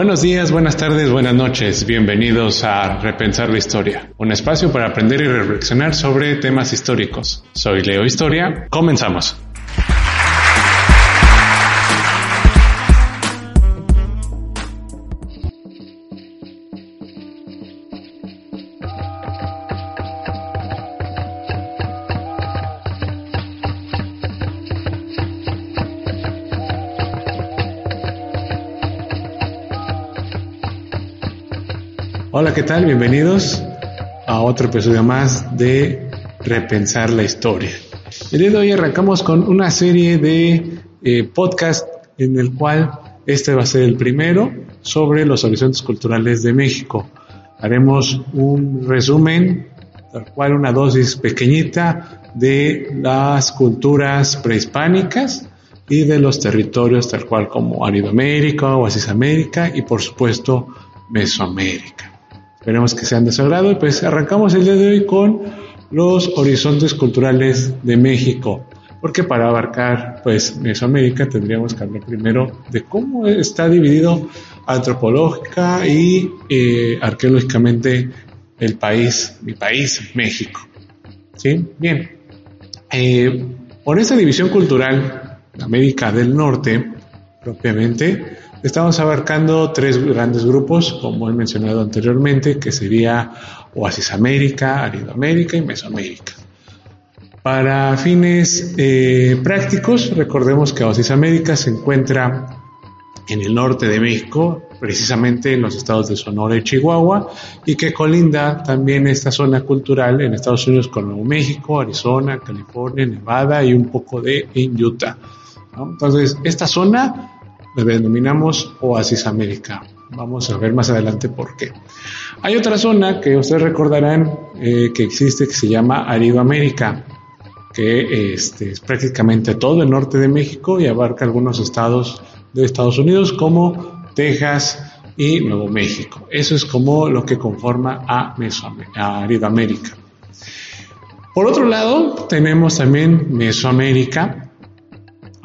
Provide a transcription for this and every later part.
Buenos días, buenas tardes, buenas noches. Bienvenidos a Repensar la Historia, un espacio para aprender y reflexionar sobre temas históricos. Soy Leo Historia. Comenzamos. Hola, ¿qué tal? Bienvenidos a otro episodio más de Repensar la Historia. El día de hoy arrancamos con una serie de eh, podcast en el cual este va a ser el primero sobre los horizontes culturales de México. Haremos un resumen, tal cual una dosis pequeñita de las culturas prehispánicas y de los territorios tal cual como Aridoamérica, América y por supuesto Mesoamérica. Esperemos que sean de su agrado y pues arrancamos el día de hoy con los horizontes culturales de México. Porque para abarcar pues Mesoamérica tendríamos que hablar primero de cómo está dividido antropológica y eh, arqueológicamente el país, mi país, México. ¿Sí? Bien. Eh, por esa división cultural, América del Norte, propiamente, Estamos abarcando tres grandes grupos, como he mencionado anteriormente, que sería Oasis América, Aridoamérica y Mesoamérica. Para fines eh, prácticos, recordemos que Oasis América se encuentra en el norte de México, precisamente en los estados de Sonora y Chihuahua, y que colinda también esta zona cultural en Estados Unidos con Nuevo México, Arizona, California, Nevada y un poco de en Utah. Entonces, esta zona le denominamos Oasis América. Vamos a ver más adelante por qué. Hay otra zona que ustedes recordarán eh, que existe que se llama Aridoamérica, que este, es prácticamente todo el norte de México y abarca algunos estados de Estados Unidos como Texas y Nuevo México. Eso es como lo que conforma a, a Aridoamérica. Por otro lado, tenemos también Mesoamérica,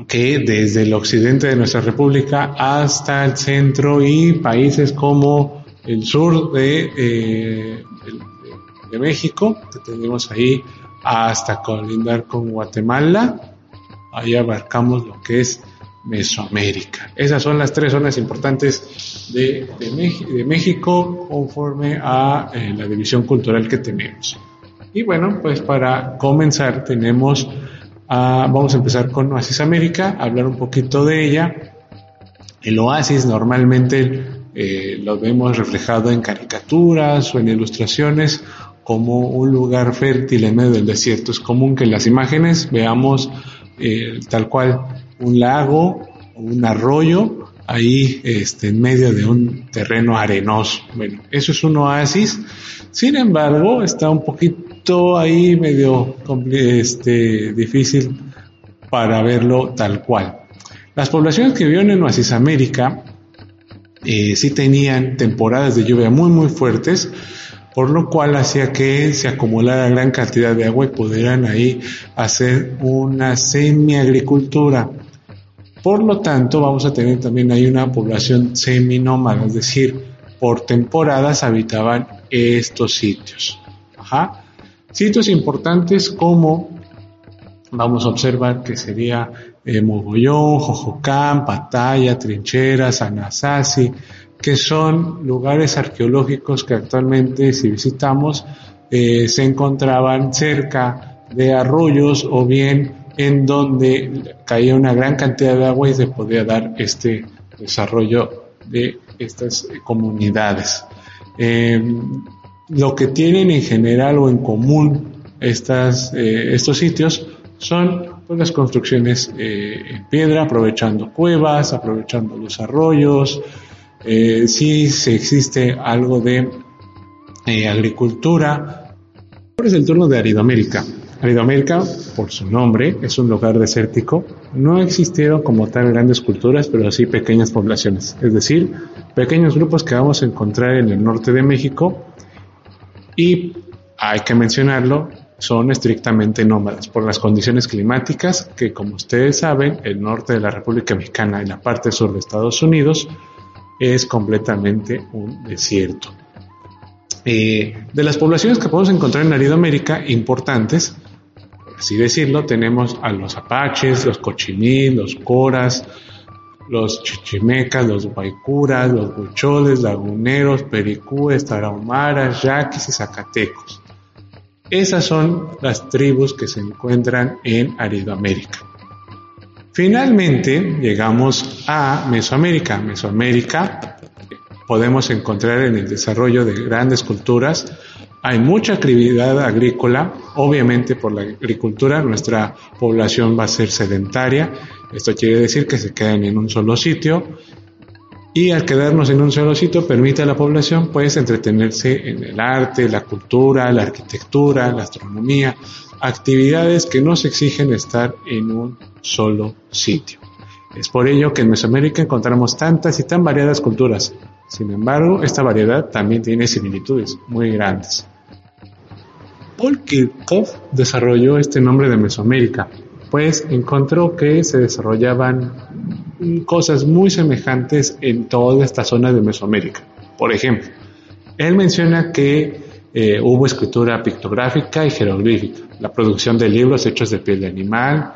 que desde el occidente de nuestra república hasta el centro y países como el sur de, eh, de, México, que tenemos ahí hasta colindar con Guatemala, ahí abarcamos lo que es Mesoamérica. Esas son las tres zonas importantes de, de México conforme a eh, la división cultural que tenemos. Y bueno, pues para comenzar tenemos Ah, vamos a empezar con Oasis América, hablar un poquito de ella. El oasis normalmente eh, lo vemos reflejado en caricaturas o en ilustraciones como un lugar fértil en medio del desierto. Es común que en las imágenes veamos eh, tal cual un lago o un arroyo ahí este, en medio de un terreno arenoso. Bueno, eso es un oasis. Sin embargo, está un poquito ahí medio este, difícil para verlo tal cual. Las poblaciones que vivían en Oasis América eh, sí tenían temporadas de lluvia muy muy fuertes, por lo cual hacía que se acumulara gran cantidad de agua y pudieran ahí hacer una semi-agricultura. Por lo tanto, vamos a tener también ahí una población semi-nómada, es decir, por temporadas habitaban estos sitios. Ajá. Sitios importantes como vamos a observar que sería eh, Mogollón, Jojocán, Pataya, Trincheras, Anasazi, que son lugares arqueológicos que actualmente si visitamos eh, se encontraban cerca de arroyos o bien en donde caía una gran cantidad de agua y se podía dar este desarrollo de estas comunidades. Eh, lo que tienen en general o en común estas, eh, estos sitios son pues, las construcciones eh, en piedra, aprovechando cuevas, aprovechando los arroyos. Eh, se existe algo de agricultura. Ahora es el turno de Aridoamérica. Aridoamérica, por su nombre, es un lugar desértico. No existieron como tal grandes culturas, pero sí pequeñas poblaciones, es decir, pequeños grupos que vamos a encontrar en el norte de México y hay que mencionarlo, son estrictamente nómadas por las condiciones climáticas que, como ustedes saben, el norte de la República Mexicana y la parte sur de Estados Unidos es completamente un desierto. Eh, de las poblaciones que podemos encontrar en Aridoamérica, importantes, por así decirlo, tenemos a los apaches, los cochimí, los coras, los chichimecas, los guaycuras, los huicholes, laguneros, pericúes, tarahumaras, yaquis y zacatecos. Esas son las tribus que se encuentran en Aridoamérica. Finalmente llegamos a Mesoamérica. Mesoamérica podemos encontrar en el desarrollo de grandes culturas. Hay mucha actividad agrícola, obviamente por la agricultura nuestra población va a ser sedentaria, esto quiere decir que se quedan en un solo sitio y al quedarnos en un solo sitio permite a la población pues entretenerse en el arte, la cultura, la arquitectura, la astronomía, actividades que no se exigen estar en un solo sitio. Es por ello que en Mesoamérica encontramos tantas y tan variadas culturas. Sin embargo, esta variedad también tiene similitudes muy grandes. Paul Kirchhoff desarrolló este nombre de Mesoamérica, pues encontró que se desarrollaban cosas muy semejantes en toda esta zona de Mesoamérica. Por ejemplo, él menciona que eh, hubo escritura pictográfica y jeroglífica, la producción de libros hechos de piel de animal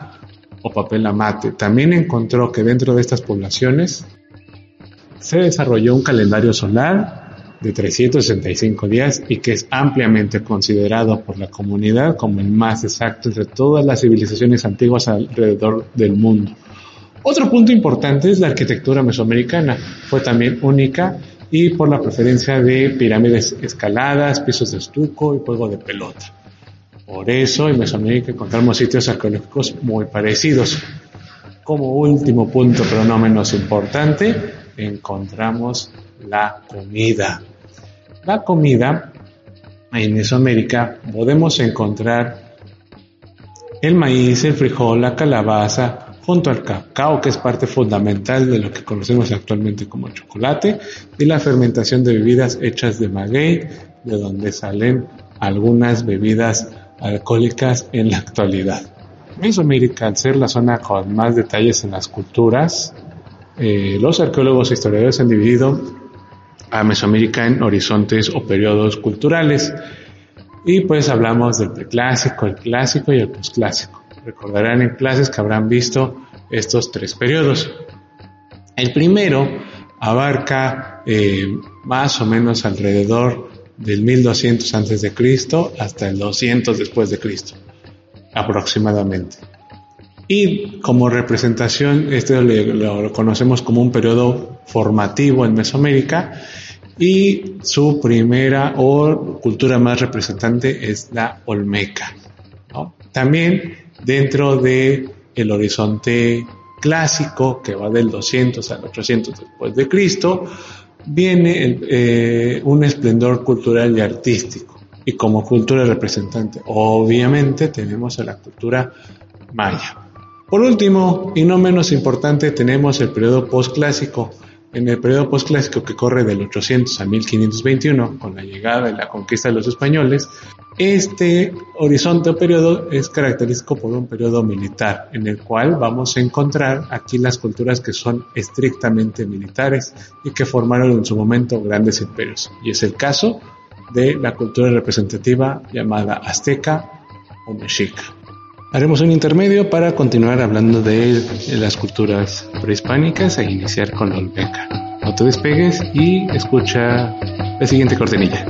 o papel amate. También encontró que dentro de estas poblaciones se desarrolló un calendario solar de 365 días y que es ampliamente considerado por la comunidad como el más exacto entre todas las civilizaciones antiguas alrededor del mundo. Otro punto importante es la arquitectura mesoamericana. Fue también única y por la preferencia de pirámides escaladas, pisos de estuco y juego de pelota. Por eso en Mesoamérica encontramos sitios arqueológicos muy parecidos. Como último punto, pero no menos importante, encontramos la comida. La comida en Mesoamérica podemos encontrar el maíz, el frijol, la calabaza, junto al cacao, que es parte fundamental de lo que conocemos actualmente como chocolate, y la fermentación de bebidas hechas de maguey, de donde salen algunas bebidas alcohólicas en la actualidad. Mesoamérica, al ser la zona con más detalles en las culturas, eh, los arqueólogos e historiadores han dividido a Mesoamérica en horizontes o periodos culturales. Y pues hablamos del preclásico, el clásico y el posclásico. Recordarán en clases que habrán visto estos tres periodos. El primero abarca eh, más o menos alrededor del 1200 antes de Cristo hasta el 200 después de Cristo, aproximadamente. Y como representación, este lo, conocemos como un periodo formativo en Mesoamérica y su primera o cultura más representante es la Olmeca. También dentro de horizonte clásico que va del 200 al 800 después de Cristo, viene eh, un esplendor cultural y artístico. Y como cultura representante, obviamente tenemos a la cultura maya. Por último, y no menos importante, tenemos el periodo postclásico. En el periodo postclásico que corre del 800 a 1521, con la llegada y la conquista de los españoles, este horizonte o periodo es característico por un periodo militar, en el cual vamos a encontrar aquí las culturas que son estrictamente militares y que formaron en su momento grandes imperios. Y es el caso de la cultura representativa llamada azteca o mexica. Haremos un intermedio para continuar hablando de las culturas prehispánicas e iniciar con la Olmeca. No te despegues y escucha la siguiente cortinilla.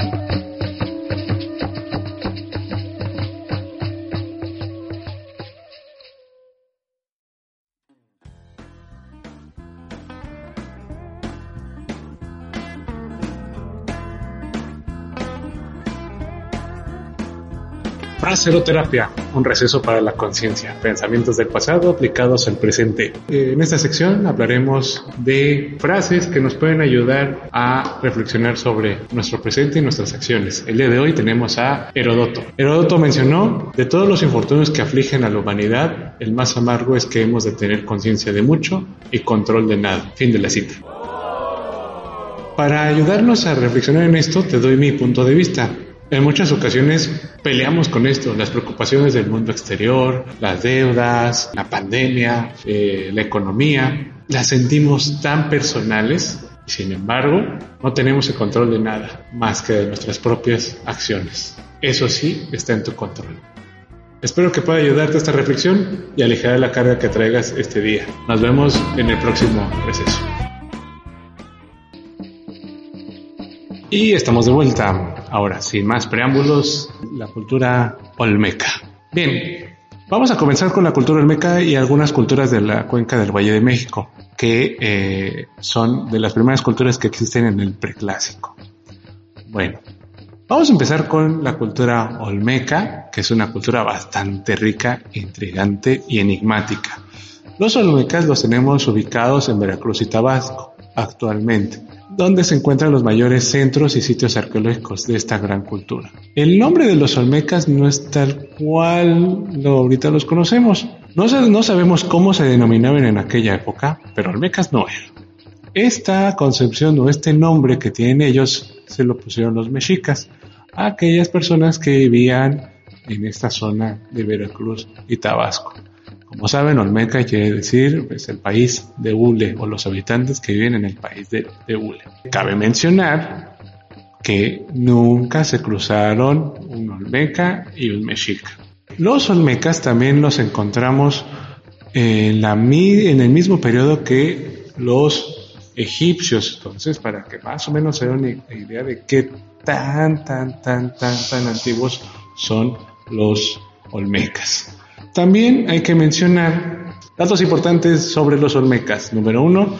Fraseroterapia, un receso para la conciencia, pensamientos del pasado aplicados al presente. Eh, en esta sección hablaremos de frases que nos pueden ayudar a reflexionar sobre nuestro presente y nuestras acciones. El día de hoy tenemos a Herodoto. Herodoto mencionó, de todos los infortunios que afligen a la humanidad, el más amargo es que hemos de tener conciencia de mucho y control de nada. Fin de la cita. Para ayudarnos a reflexionar en esto, te doy mi punto de vista. En muchas ocasiones peleamos con esto, las preocupaciones del mundo exterior, las deudas, la pandemia, eh, la economía, las sentimos tan personales Sin embargo, no tenemos el control de nada más que de nuestras propias acciones. Eso sí está en tu control. Espero que pueda ayudarte esta reflexión y alejar la carga que traigas este día. Nos vemos en el próximo receso. Y estamos de vuelta. Ahora, sin más preámbulos, la cultura olmeca. Bien, vamos a comenzar con la cultura olmeca y algunas culturas de la cuenca del Valle de México, que eh, son de las primeras culturas que existen en el preclásico. Bueno, vamos a empezar con la cultura olmeca, que es una cultura bastante rica, intrigante y enigmática. Los olmecas los tenemos ubicados en Veracruz y Tabasco actualmente donde se encuentran los mayores centros y sitios arqueológicos de esta gran cultura. El nombre de los olmecas no es tal cual lo, ahorita los conocemos. No, no sabemos cómo se denominaban en aquella época, pero olmecas no eran. Esta concepción o este nombre que tienen ellos se lo pusieron los mexicas a aquellas personas que vivían en esta zona de Veracruz y Tabasco. Como saben, Olmeca quiere decir pues, el país de Hule o los habitantes que viven en el país de, de. Cabe mencionar que nunca se cruzaron un Olmeca y un Mexica. Los Olmecas también los encontramos en el mismo periodo que los egipcios. Entonces, para que más o menos se den una idea de qué tan, tan, tan, tan, tan antiguos son los Olmecas. También hay que mencionar datos importantes sobre los olmecas. Número uno,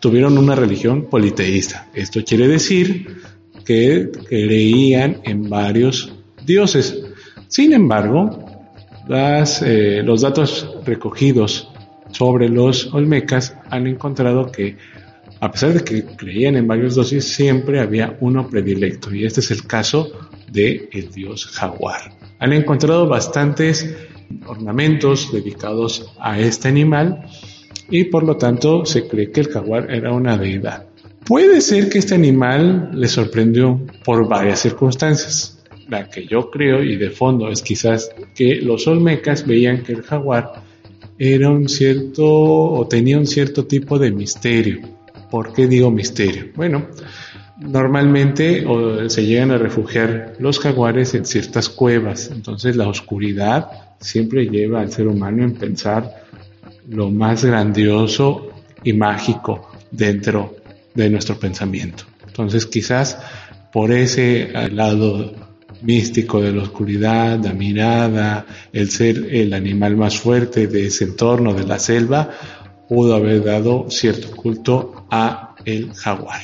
tuvieron una religión politeísta. Esto quiere decir que creían en varios dioses. Sin embargo, eh, los datos recogidos sobre los olmecas han encontrado que a pesar de que creían en varios dioses, siempre había uno predilecto y este es el caso de el dios jaguar. Han encontrado bastantes ornamentos dedicados a este animal y por lo tanto se cree que el jaguar era una deidad. Puede ser que este animal le sorprendió por varias circunstancias. La que yo creo y de fondo es quizás que los olmecas veían que el jaguar era un cierto o tenía un cierto tipo de misterio. ¿Por qué digo misterio? Bueno, normalmente se llegan a refugiar los jaguares en ciertas cuevas, entonces la oscuridad siempre lleva al ser humano en pensar lo más grandioso y mágico dentro de nuestro pensamiento. Entonces quizás por ese lado místico de la oscuridad, la mirada, el ser el animal más fuerte de ese entorno de la selva, pudo haber dado cierto culto a el jaguar,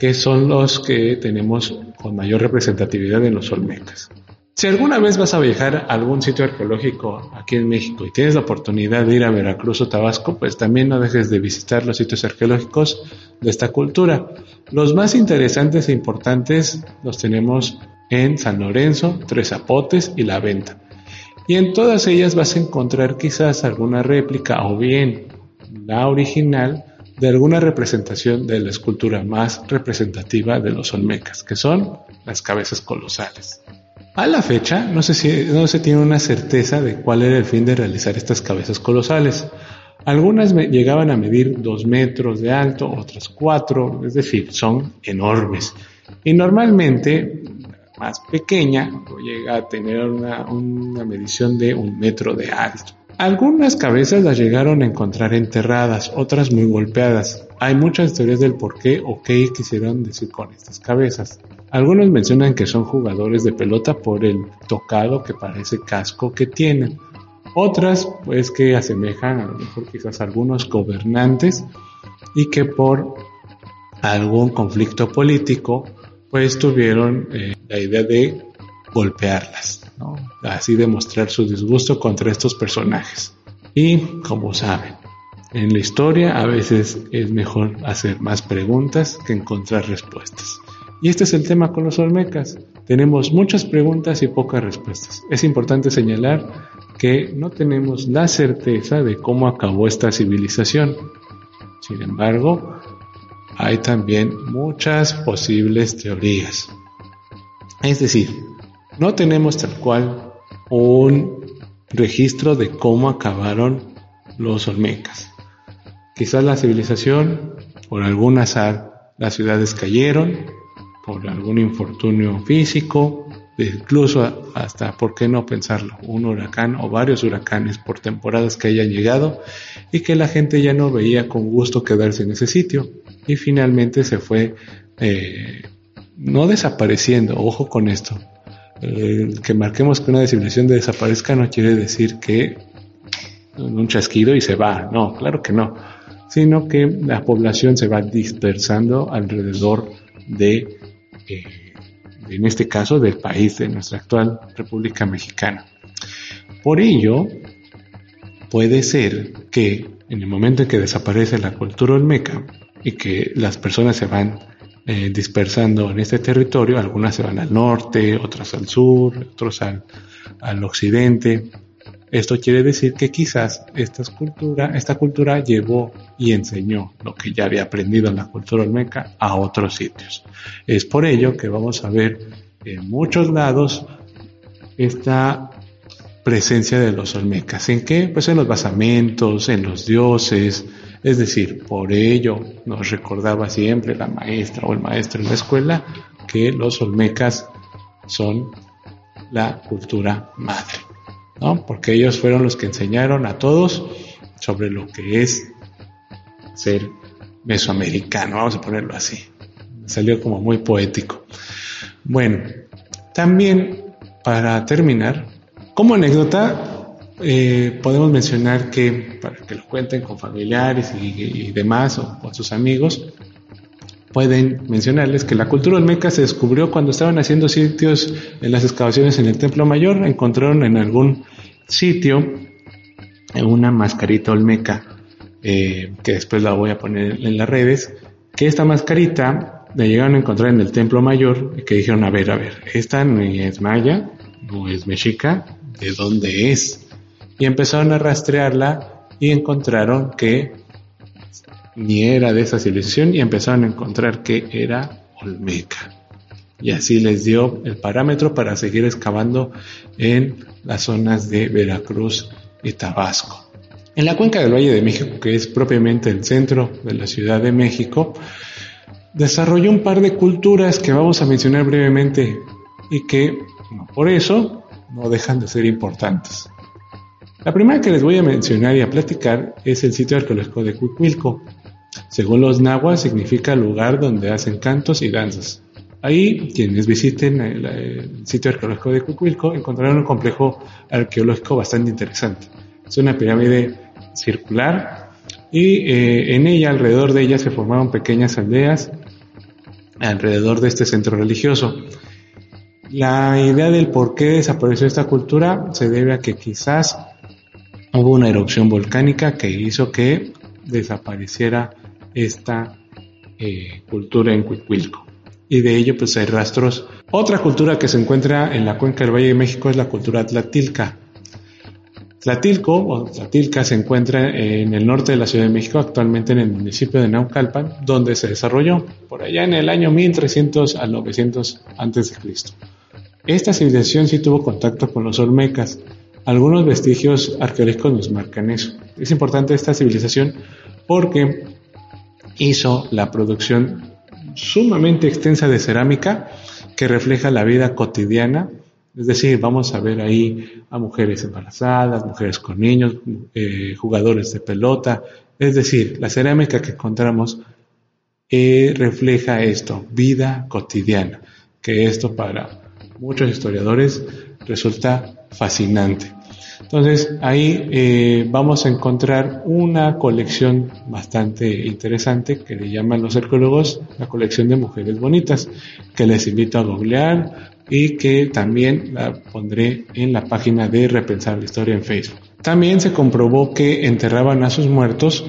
que son los que tenemos con mayor representatividad en los olmecas. Si alguna vez vas a viajar a algún sitio arqueológico aquí en México y tienes la oportunidad de ir a Veracruz o Tabasco, pues también no dejes de visitar los sitios arqueológicos de esta cultura. Los más interesantes e importantes los tenemos en San Lorenzo, Tres Zapotes y La Venta. Y en todas ellas vas a encontrar quizás alguna réplica o bien la original de alguna representación de la escultura más representativa de los olmecas, que son las cabezas colosales. A la fecha no se, tiene una certeza de cuál era el fin de realizar estas cabezas colosales. Algunas llegaban a medir dos metros de alto, otras cuatro, es decir, son enormes. Y normalmente, más pequeña, llega a tener una medición de un metro de alto. Algunas cabezas las llegaron a encontrar enterradas, otras muy golpeadas. Hay muchas teorías del por qué o qué quisieron decir con estas cabezas. Algunos mencionan que son jugadores de pelota por el tocado que parece casco que tienen. Otras, pues que asemejan a lo mejor quizás algunos gobernantes y que por algún conflicto político, pues tuvieron eh, la idea de golpearlas, así demostrar su disgusto contra estos personajes. Y como saben, en la historia a veces es mejor hacer más preguntas que encontrar respuestas. Y este es el tema con los olmecas. Tenemos muchas preguntas y pocas respuestas. Es importante señalar que no tenemos la certeza de cómo acabó esta civilización. Sin embargo, hay también muchas posibles teorías. Es decir, no tenemos tal cual un registro de cómo acabaron los olmecas. Quizás la civilización por algún azar las ciudades cayeron, por algún infortunio físico, incluso hasta, ¿por qué no pensarlo? Un huracán o varios huracanes por temporadas que hayan llegado y que la gente ya no veía con gusto quedarse en ese sitio y finalmente se fue eh, no desapareciendo, ojo con esto, que marquemos que una civilización desaparezca no quiere decir que un chasquido y se va, no, claro que no, sino que la población se va dispersando alrededor de, eh, en este caso, del país, de nuestra actual República Mexicana. Por ello, puede ser que en el momento en que desaparece la cultura olmeca y que las personas se van eh, dispersando en este territorio, algunas se van al norte, otras al sur, otros al, al occidente. Esto quiere decir que quizás esta cultura, esta cultura llevó y enseñó lo que ya había aprendido en la cultura olmeca a otros sitios. Es por ello que vamos a ver en muchos lados esta presencia de los olmecas. ¿En qué? Pues en los basamentos, en los dioses, es decir, por ello nos recordaba siempre la maestra o el maestro en la escuela que los olmecas son la cultura madre, ¿no? Porque ellos fueron los que enseñaron a todos sobre lo que es ser mesoamericano, vamos a ponerlo así. Salió como muy poético. Bueno, también para terminar, como anécdota, eh, podemos mencionar que, para que lo cuenten con familiares y, demás o con sus amigos, pueden mencionarles que la cultura olmeca se descubrió cuando estaban haciendo sitios en las excavaciones en el Templo Mayor, encontraron en algún sitio una mascarita olmeca, eh, que después la voy a poner en las redes, que esta mascarita la llegaron a encontrar en el Templo Mayor y que dijeron, a ver, a ver, esta no es maya, no es mexica, ¿de dónde es? Y empezaron a rastrearla y encontraron que ni era de esa civilización y empezaron a encontrar que era olmeca. Y así les dio el parámetro para seguir excavando en las zonas de Veracruz y Tabasco. En la cuenca del Valle de México, que es propiamente el centro de la Ciudad de México, desarrolló un par de culturas que vamos a mencionar brevemente y que, por eso, no dejan de ser importantes. La primera que les voy a mencionar y a platicar es el sitio arqueológico de Cuicuilco. Según los nahuas, significa lugar donde hacen cantos y danzas. Ahí, quienes visiten el, sitio arqueológico de Cuicuilco encontrarán un complejo arqueológico bastante interesante. Es una pirámide circular y eh, en ella, alrededor de ella, se formaron pequeñas aldeas alrededor de este centro religioso. La idea del por qué desapareció esta cultura se debe a que quizás hubo una erupción volcánica que hizo que desapareciera esta eh, cultura en Cuicuilco. Y de ello pues hay rastros. Otra cultura que se encuentra en la cuenca del Valle de México es la cultura tlatilca. Tlatilco o Tlatilca se encuentra en el norte de la Ciudad de México, actualmente en el municipio de Naucalpan, donde se desarrolló por allá en el año 1300 al 900 a.C. Esta civilización sí tuvo contacto con los olmecas, algunos vestigios arqueológicos nos marcan eso. Es importante esta civilización porque hizo la producción sumamente extensa de cerámica que refleja la vida cotidiana. Es decir, vamos a ver ahí a mujeres embarazadas, mujeres con niños, eh, jugadores de pelota. Es decir, la cerámica que encontramos eh, refleja esto, vida cotidiana, que esto para muchos historiadores resulta fascinante. Entonces ahí eh, vamos a encontrar una colección bastante interesante que le llaman los arqueólogos la colección de mujeres bonitas, que les invito a googlear y que también la pondré en la página de Repensar la Historia en Facebook. También se comprobó que enterraban a sus muertos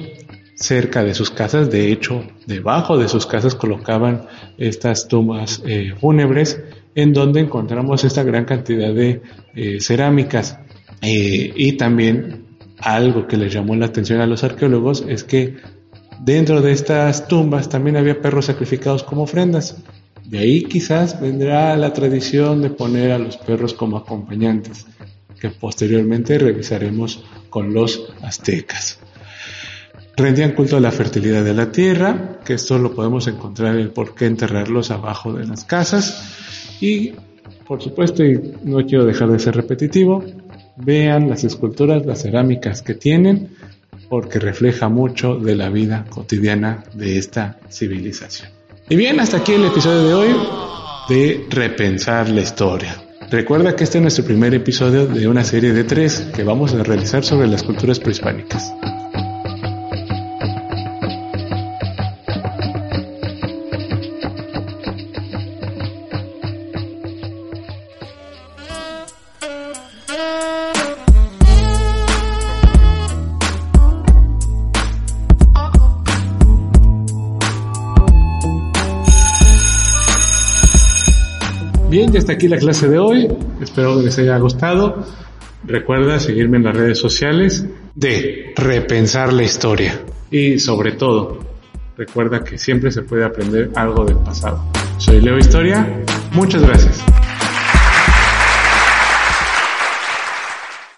cerca de sus casas, de hecho, debajo de sus casas colocaban estas tumbas eh, fúnebres en donde encontramos esta gran cantidad de eh, cerámicas. Eh, y también algo que les llamó la atención a los arqueólogos es que dentro de estas tumbas también había perros sacrificados como ofrendas. De ahí quizás vendrá la tradición de poner a los perros como acompañantes, que posteriormente revisaremos con los aztecas. Rendían culto a la fertilidad de la tierra, que esto lo podemos encontrar en por qué enterrarlos abajo de las casas. Y, por supuesto, y no quiero dejar de ser repetitivo, vean las esculturas, las cerámicas que tienen, porque refleja mucho de la vida cotidiana de esta civilización. Y bien, hasta aquí el episodio de hoy de Repensar la Historia. Recuerda que este es nuestro primer episodio de una serie de tres que vamos a realizar sobre las culturas prehispánicas. Ya está aquí la clase de hoy. Espero que les haya gustado. Recuerda seguirme en las redes sociales de Repensar la Historia. Y sobre todo, recuerda que siempre se puede aprender algo del pasado. Soy Leo Historia. Muchas gracias.